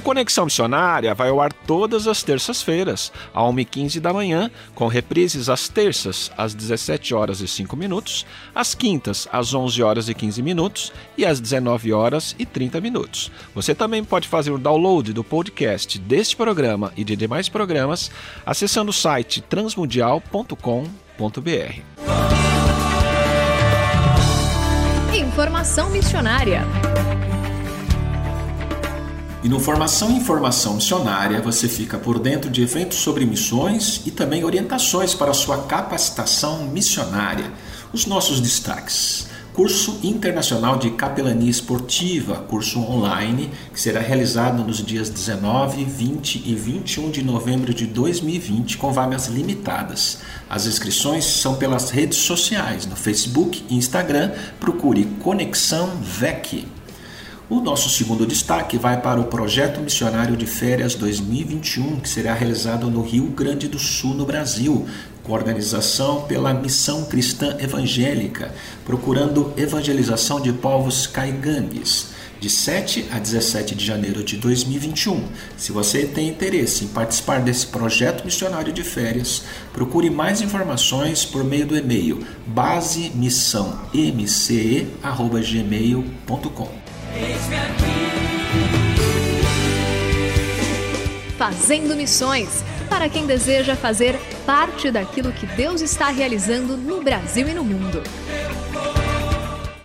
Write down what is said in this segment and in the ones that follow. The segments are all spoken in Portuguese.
O Conexão Missionária vai ao ar todas as terças-feiras, às 1h15 da manhã, com reprises às terças, às 17 horas e 5 minutos, às quintas, às 11 horas e 15 minutos e às 19 horas e 30 minutos. Você também pode fazer o download do podcast deste programa e de demais programas acessando o site transmundial.com.br Informação missionária. E no Formação e Informação Missionária você fica por dentro de eventos sobre missões e também orientações para sua capacitação missionária. Os nossos destaques. Curso Internacional de Capelania Esportiva, curso online, que será realizado nos dias 19, 20 e 21 de novembro de 2020, com vagas limitadas. As inscrições são pelas redes sociais, no Facebook e Instagram. Procure Conexão VEC. O nosso segundo destaque vai para o Projeto Missionário de Férias 2021, que será realizado no Rio Grande do Sul, no Brasil, com organização pela Missão Cristã Evangélica, procurando evangelização de povos caigangues de 7 a 17 de janeiro de 2021. Se você tem interesse em participar desse projeto missionário de férias, procure mais informações por meio do e-mail basemissãomce@gmail.com. Fazendo missões para quem deseja fazer parte daquilo que Deus está realizando no Brasil e no mundo.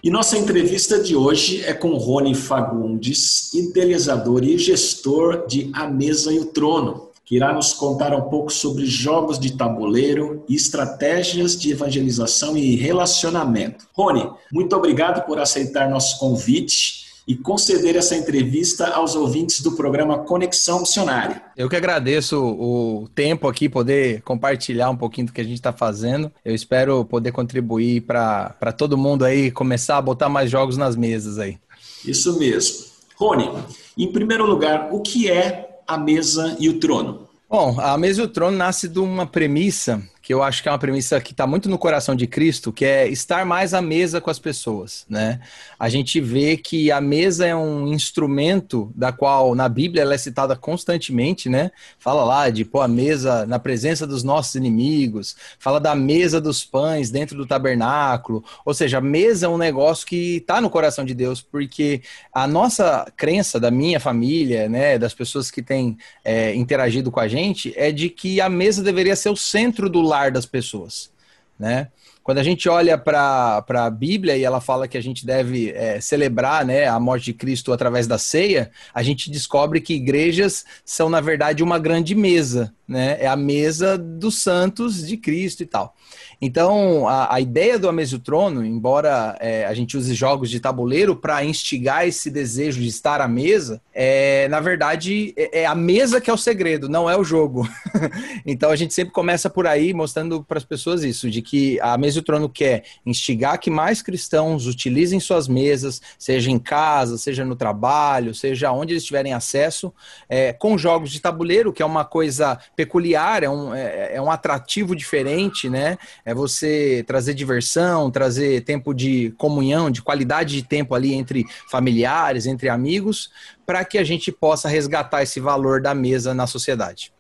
E nossa entrevista de hoje é com Rony Fagundes, idealizador e gestor de A Mesa e o Trono, que irá nos contar um pouco sobre jogos de tabuleiro e estratégias de evangelização e relacionamento. Rony, muito obrigado por aceitar nosso convite e conceder essa entrevista aos ouvintes do programa Conexão Missionária. Eu que agradeço o tempo aqui, poder compartilhar um pouquinho do que a gente está fazendo. Eu espero poder contribuir para todo mundo aí começar a botar mais jogos nas mesas aí. Isso mesmo. Rony, em primeiro lugar, o que é a mesa e o trono? Bom, a mesa e o trono nasce de uma premissa que eu acho que é uma premissa que está muito no coração de Cristo, que é estar mais à mesa com as pessoas, né? A gente vê que a mesa é um instrumento da qual na Bíblia ela é citada constantemente, né? Fala lá de pôr a mesa na presença dos nossos inimigos, fala da mesa dos pães dentro do tabernáculo, ou seja, a mesa é um negócio que está no coração de Deus, porque a nossa crença da minha família, né, das pessoas que têm é, interagido com a gente, é de que a mesa deveria ser o centro do lar das pessoas, né? Quando a gente olha para a Bíblia e ela fala que a gente deve é, celebrar né, a morte de Cristo através da ceia, a gente descobre que igrejas são, na verdade, uma grande mesa, né? É a mesa dos santos de Cristo e tal. Então, a, a ideia do A Mesa Trono, embora é, a gente use jogos de tabuleiro para instigar esse desejo de estar à mesa, é, na verdade, é, é a mesa que é o segredo, não é o jogo. então, a gente sempre começa por aí mostrando para as pessoas isso, de que a Mesa Trono quer instigar que mais cristãos utilizem suas mesas, seja em casa, seja no trabalho, seja onde eles tiverem acesso, é, com jogos de tabuleiro, que é uma coisa peculiar, é um, é, é um atrativo diferente, né? É você trazer diversão, trazer tempo de comunhão, de qualidade de tempo ali entre familiares, entre amigos, para que a gente possa resgatar esse valor da mesa na sociedade.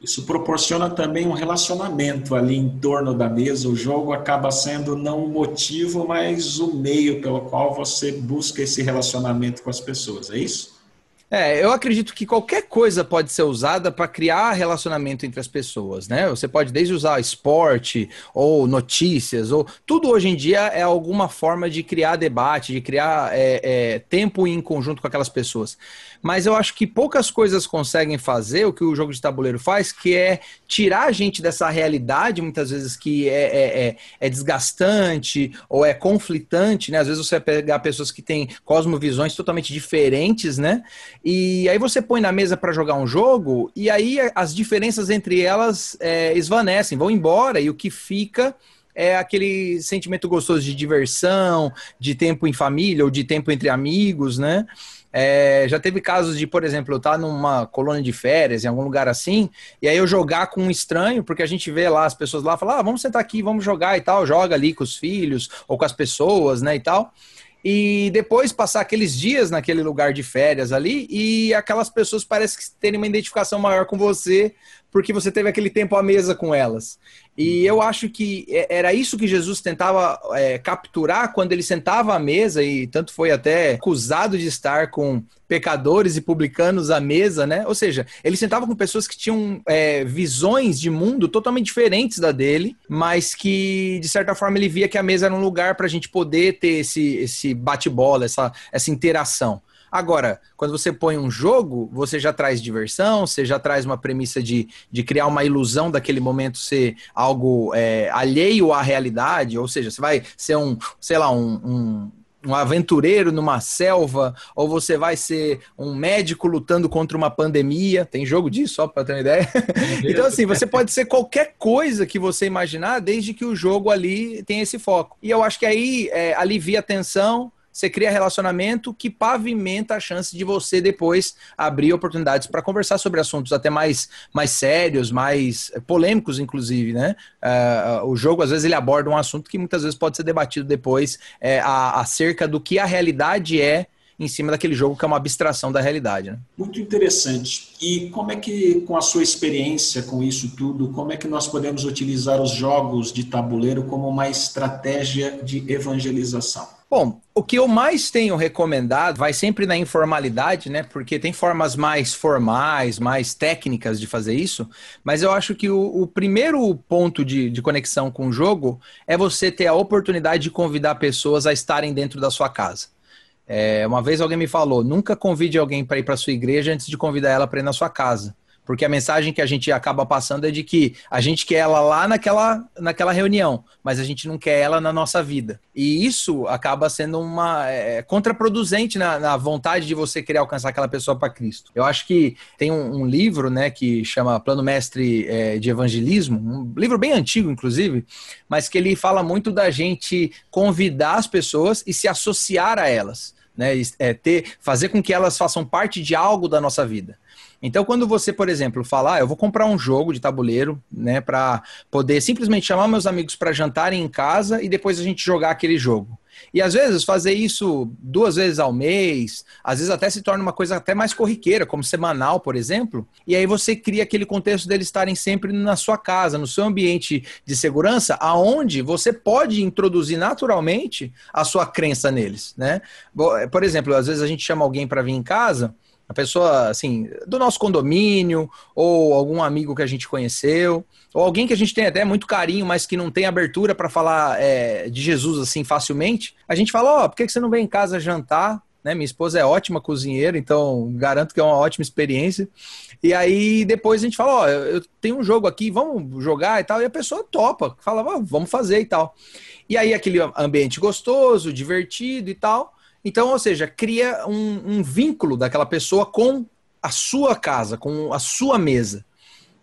Isso proporciona também um relacionamento ali em torno da mesa. O jogo acaba sendo não o motivo, mas o meio pelo qual você busca esse relacionamento com as pessoas. É isso? É, eu acredito que qualquer coisa pode ser usada para criar relacionamento entre as pessoas, né? Você pode desde usar esporte ou notícias, ou tudo hoje em dia é alguma forma de criar debate, de criar é, é, tempo em conjunto com aquelas pessoas mas eu acho que poucas coisas conseguem fazer o que o jogo de tabuleiro faz, que é tirar a gente dessa realidade, muitas vezes, que é, é, é, é desgastante ou é conflitante, né? Às vezes você vai pegar pessoas que têm cosmovisões totalmente diferentes, né? E aí você põe na mesa para jogar um jogo, e aí as diferenças entre elas é, esvanecem, vão embora, e o que fica é aquele sentimento gostoso de diversão, de tempo em família ou de tempo entre amigos, né? É, já teve casos de, por exemplo, eu estar tá numa colônia de férias, em algum lugar assim, e aí eu jogar com um estranho, porque a gente vê lá as pessoas lá falar, ah, vamos sentar aqui, vamos jogar e tal, joga ali com os filhos ou com as pessoas, né, e tal. E depois passar aqueles dias naquele lugar de férias ali e aquelas pessoas parecem que terem uma identificação maior com você porque você teve aquele tempo à mesa com elas. E eu acho que é, era isso que Jesus tentava é, capturar quando ele sentava à mesa, e tanto foi até acusado de estar com pecadores e publicanos à mesa, né? Ou seja, ele sentava com pessoas que tinham é, visões de mundo totalmente diferentes da dele, mas que, de certa forma, ele via que a mesa era um lugar para a gente poder ter esse, esse bate-bola, essa, essa interação. Agora, quando você põe um jogo, você já traz diversão, você já traz uma premissa de, de criar uma ilusão daquele momento ser algo é, alheio à realidade, ou seja, você vai ser um, sei lá, um, um um aventureiro numa selva, ou você vai ser um médico lutando contra uma pandemia. Tem jogo disso, só para ter uma ideia. então, assim, você pode ser qualquer coisa que você imaginar, desde que o jogo ali tenha esse foco. E eu acho que aí é, alivia a tensão, você cria relacionamento que pavimenta a chance de você depois abrir oportunidades para conversar sobre assuntos até mais, mais sérios, mais polêmicos, inclusive, né? Uh, o jogo, às vezes, ele aborda um assunto que muitas vezes pode ser debatido depois é, a, acerca do que a realidade é em cima daquele jogo que é uma abstração da realidade. Né? Muito interessante. E como é que, com a sua experiência com isso tudo, como é que nós podemos utilizar os jogos de tabuleiro como uma estratégia de evangelização? Bom, o que eu mais tenho recomendado vai sempre na informalidade, né? Porque tem formas mais formais, mais técnicas de fazer isso, mas eu acho que o, o primeiro ponto de, de conexão com o jogo é você ter a oportunidade de convidar pessoas a estarem dentro da sua casa. É, uma vez alguém me falou: nunca convide alguém para ir para sua igreja antes de convidar ela para ir na sua casa porque a mensagem que a gente acaba passando é de que a gente quer ela lá naquela, naquela reunião, mas a gente não quer ela na nossa vida. E isso acaba sendo uma é, é contraproducente na, na, vontade de você querer alcançar aquela pessoa para Cristo. Eu acho que tem um, um, livro, né, que chama Plano Mestre é, de Evangelismo, um livro bem antigo, inclusive, mas que ele fala muito da gente convidar as pessoas e se associar a elas. Né, é, ter, fazer com que elas façam parte de algo da nossa vida. Então, quando você, por exemplo, falar, ah, eu vou comprar um jogo de tabuleiro, né, para poder simplesmente chamar meus amigos para jantarem em casa e depois a gente jogar aquele jogo. E às vezes fazer isso duas vezes ao mês, às vezes até se torna uma coisa até mais corriqueira, como semanal, por exemplo. E aí você cria aquele contexto deles estarem sempre na sua casa, no seu ambiente de segurança, aonde você pode introduzir naturalmente a sua crença neles, né? Por exemplo, às vezes a gente chama alguém para vir em casa a pessoa, assim, do nosso condomínio, ou algum amigo que a gente conheceu, ou alguém que a gente tem até muito carinho, mas que não tem abertura para falar é, de Jesus assim facilmente, a gente fala: Ó, oh, por que você não vem em casa jantar? Né? Minha esposa é ótima cozinheira, então garanto que é uma ótima experiência. E aí depois a gente fala: Ó, oh, eu tenho um jogo aqui, vamos jogar e tal. E a pessoa topa, fala: oh, vamos fazer e tal. E aí aquele ambiente gostoso, divertido e tal. Então, ou seja, cria um, um vínculo daquela pessoa com a sua casa, com a sua mesa.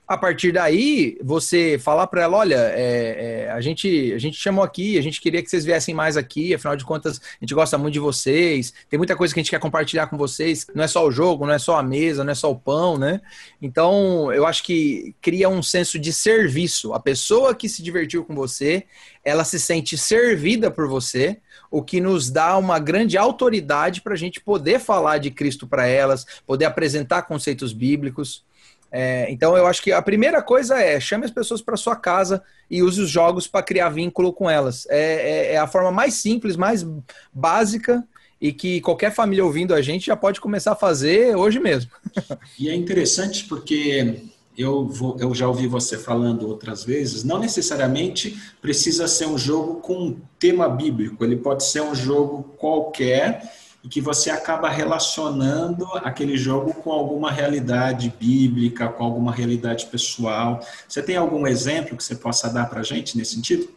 A partir daí, você falar para ela, olha, é, é, a, gente, a gente chamou aqui, a gente queria que vocês viessem mais aqui, afinal de contas, a gente gosta muito de vocês, tem muita coisa que a gente quer compartilhar com vocês, não é só o jogo, não é só a mesa, não é só o pão, né? Então, eu acho que cria um senso de serviço. A pessoa que se divertiu com você, ela se sente servida por você, o que nos dá uma grande autoridade para a gente poder falar de Cristo para elas, poder apresentar conceitos bíblicos. É, então eu acho que a primeira coisa é chame as pessoas para sua casa e use os jogos para criar vínculo com elas. É, é, é, a forma mais simples, mais básica e que qualquer família ouvindo a gente já pode começar a fazer hoje mesmo. E é interessante porque eu, vou, eu já ouvi você falando outras vezes, não necessariamente precisa ser um jogo com um tema bíblico, ele pode ser um jogo qualquer e que você acaba relacionando aquele jogo com alguma realidade bíblica, com alguma realidade pessoal. Você tem algum exemplo que você possa dar para gente nesse sentido?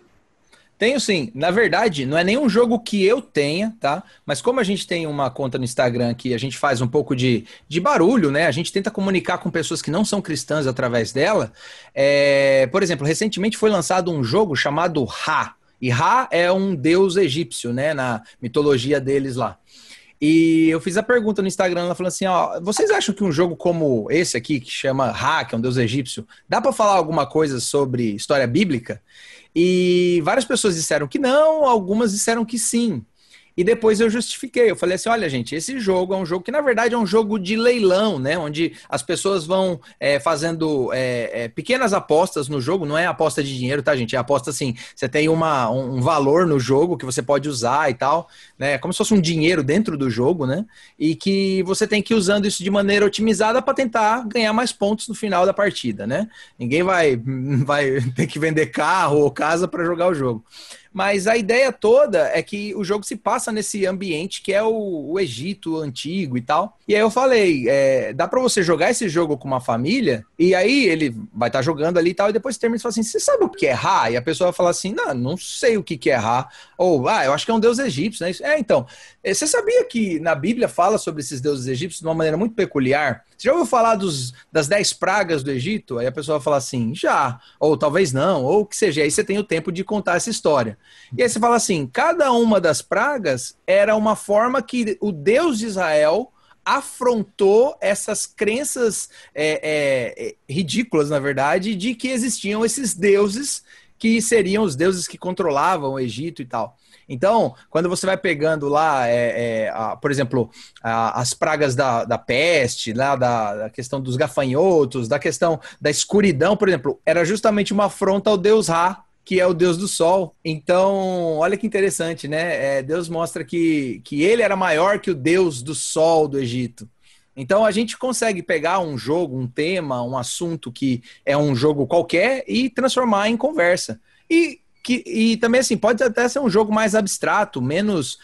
Tenho sim. Na verdade, não é nenhum jogo que eu tenha, tá? Mas como a gente tem uma conta no Instagram que a gente faz um pouco de, de barulho, né? A gente tenta comunicar com pessoas que não são cristãs através dela. É... Por exemplo, recentemente foi lançado um jogo chamado Ra. E Ra é um deus egípcio, né? Na mitologia deles lá. E eu fiz a pergunta no Instagram, ela falou assim: ó, vocês acham que um jogo como esse aqui, que chama que é um deus egípcio, dá para falar alguma coisa sobre história bíblica? E várias pessoas disseram que não, algumas disseram que sim. E depois eu justifiquei. Eu falei assim: olha, gente, esse jogo é um jogo que, na verdade, é um jogo de leilão, né? Onde as pessoas vão é, fazendo é, é, pequenas apostas no jogo. Não é aposta de dinheiro, tá, gente? É aposta assim: você tem uma, um valor no jogo que você pode usar e tal, né? Como se fosse um dinheiro dentro do jogo, né? E que você tem que ir usando isso de maneira otimizada para tentar ganhar mais pontos no final da partida, né? Ninguém vai, vai ter que vender carro ou casa para jogar o jogo. Mas a ideia toda é que o jogo se passa nesse ambiente que é o, o Egito antigo e tal. E aí eu falei, é, dá para você jogar esse jogo com uma família, e aí ele vai estar tá jogando ali e tal, e depois termina e fala assim: você sabe o que é Ra? E a pessoa vai falar assim: não, não sei o que é Ra. Ou, ah, eu acho que é um deus egípcio, né? É, então, você sabia que na Bíblia fala sobre esses deuses egípcios de uma maneira muito peculiar? Você já ouviu falar dos, das dez pragas do Egito? Aí a pessoa vai falar assim, já, ou talvez não, ou o que seja. Aí você tem o tempo de contar essa história. E aí você fala assim: cada uma das pragas era uma forma que o Deus de Israel afrontou essas crenças é, é, ridículas, na verdade, de que existiam esses deuses que seriam os deuses que controlavam o Egito e tal. Então, quando você vai pegando lá, é, é, a, por exemplo, a, as pragas da, da peste, lá da, da, questão dos gafanhotos, da questão da escuridão, por exemplo, era justamente uma afronta ao deus Ra, que é o deus do sol. Então, olha que interessante, né? É, Deus mostra que, que ele era maior que o deus do sol do Egito. Então a gente consegue pegar um jogo, um tema, um assunto que é um jogo qualquer e transformar em conversa. E, que, e também assim, pode até ser um jogo mais abstrato, menos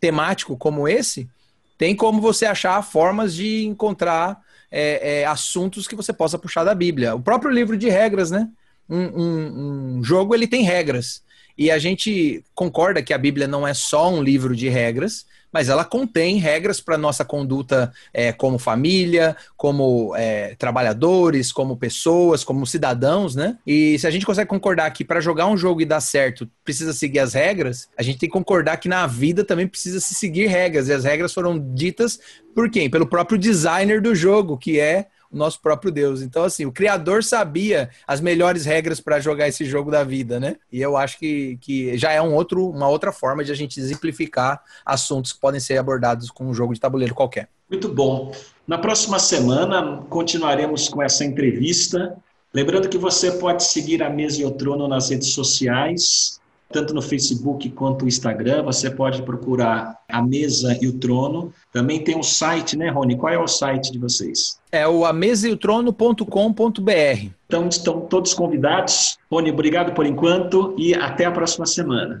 temático como esse. Tem como você achar formas de encontrar é, é, assuntos que você possa puxar da Bíblia. O próprio livro de regras, né? um, um, um jogo ele tem regras. E a gente concorda que a Bíblia não é só um livro de regras, mas ela contém regras para nossa conduta é, como família, como é, trabalhadores, como pessoas, como cidadãos, né? E se a gente consegue concordar que para jogar um jogo e dar certo precisa seguir as regras, a gente tem que concordar que na vida também precisa se seguir regras. E as regras foram ditas por quem? Pelo próprio designer do jogo, que é o nosso próprio Deus. Então, assim, o Criador sabia as melhores regras para jogar esse jogo da vida, né? E eu acho que, que já é um outro, uma outra forma de a gente exemplificar assuntos que podem ser abordados com um jogo de tabuleiro qualquer. Muito bom. Na próxima semana continuaremos com essa entrevista. Lembrando que você pode seguir a Mesa e o Trono nas redes sociais, tanto no Facebook quanto no Instagram. Você pode procurar a Mesa e o Trono. Também tem um site, né, Rony? Qual é o site de vocês? É o amesaeotrono.com.br. Então estão todos convidados. Rony, obrigado por enquanto e até a próxima semana.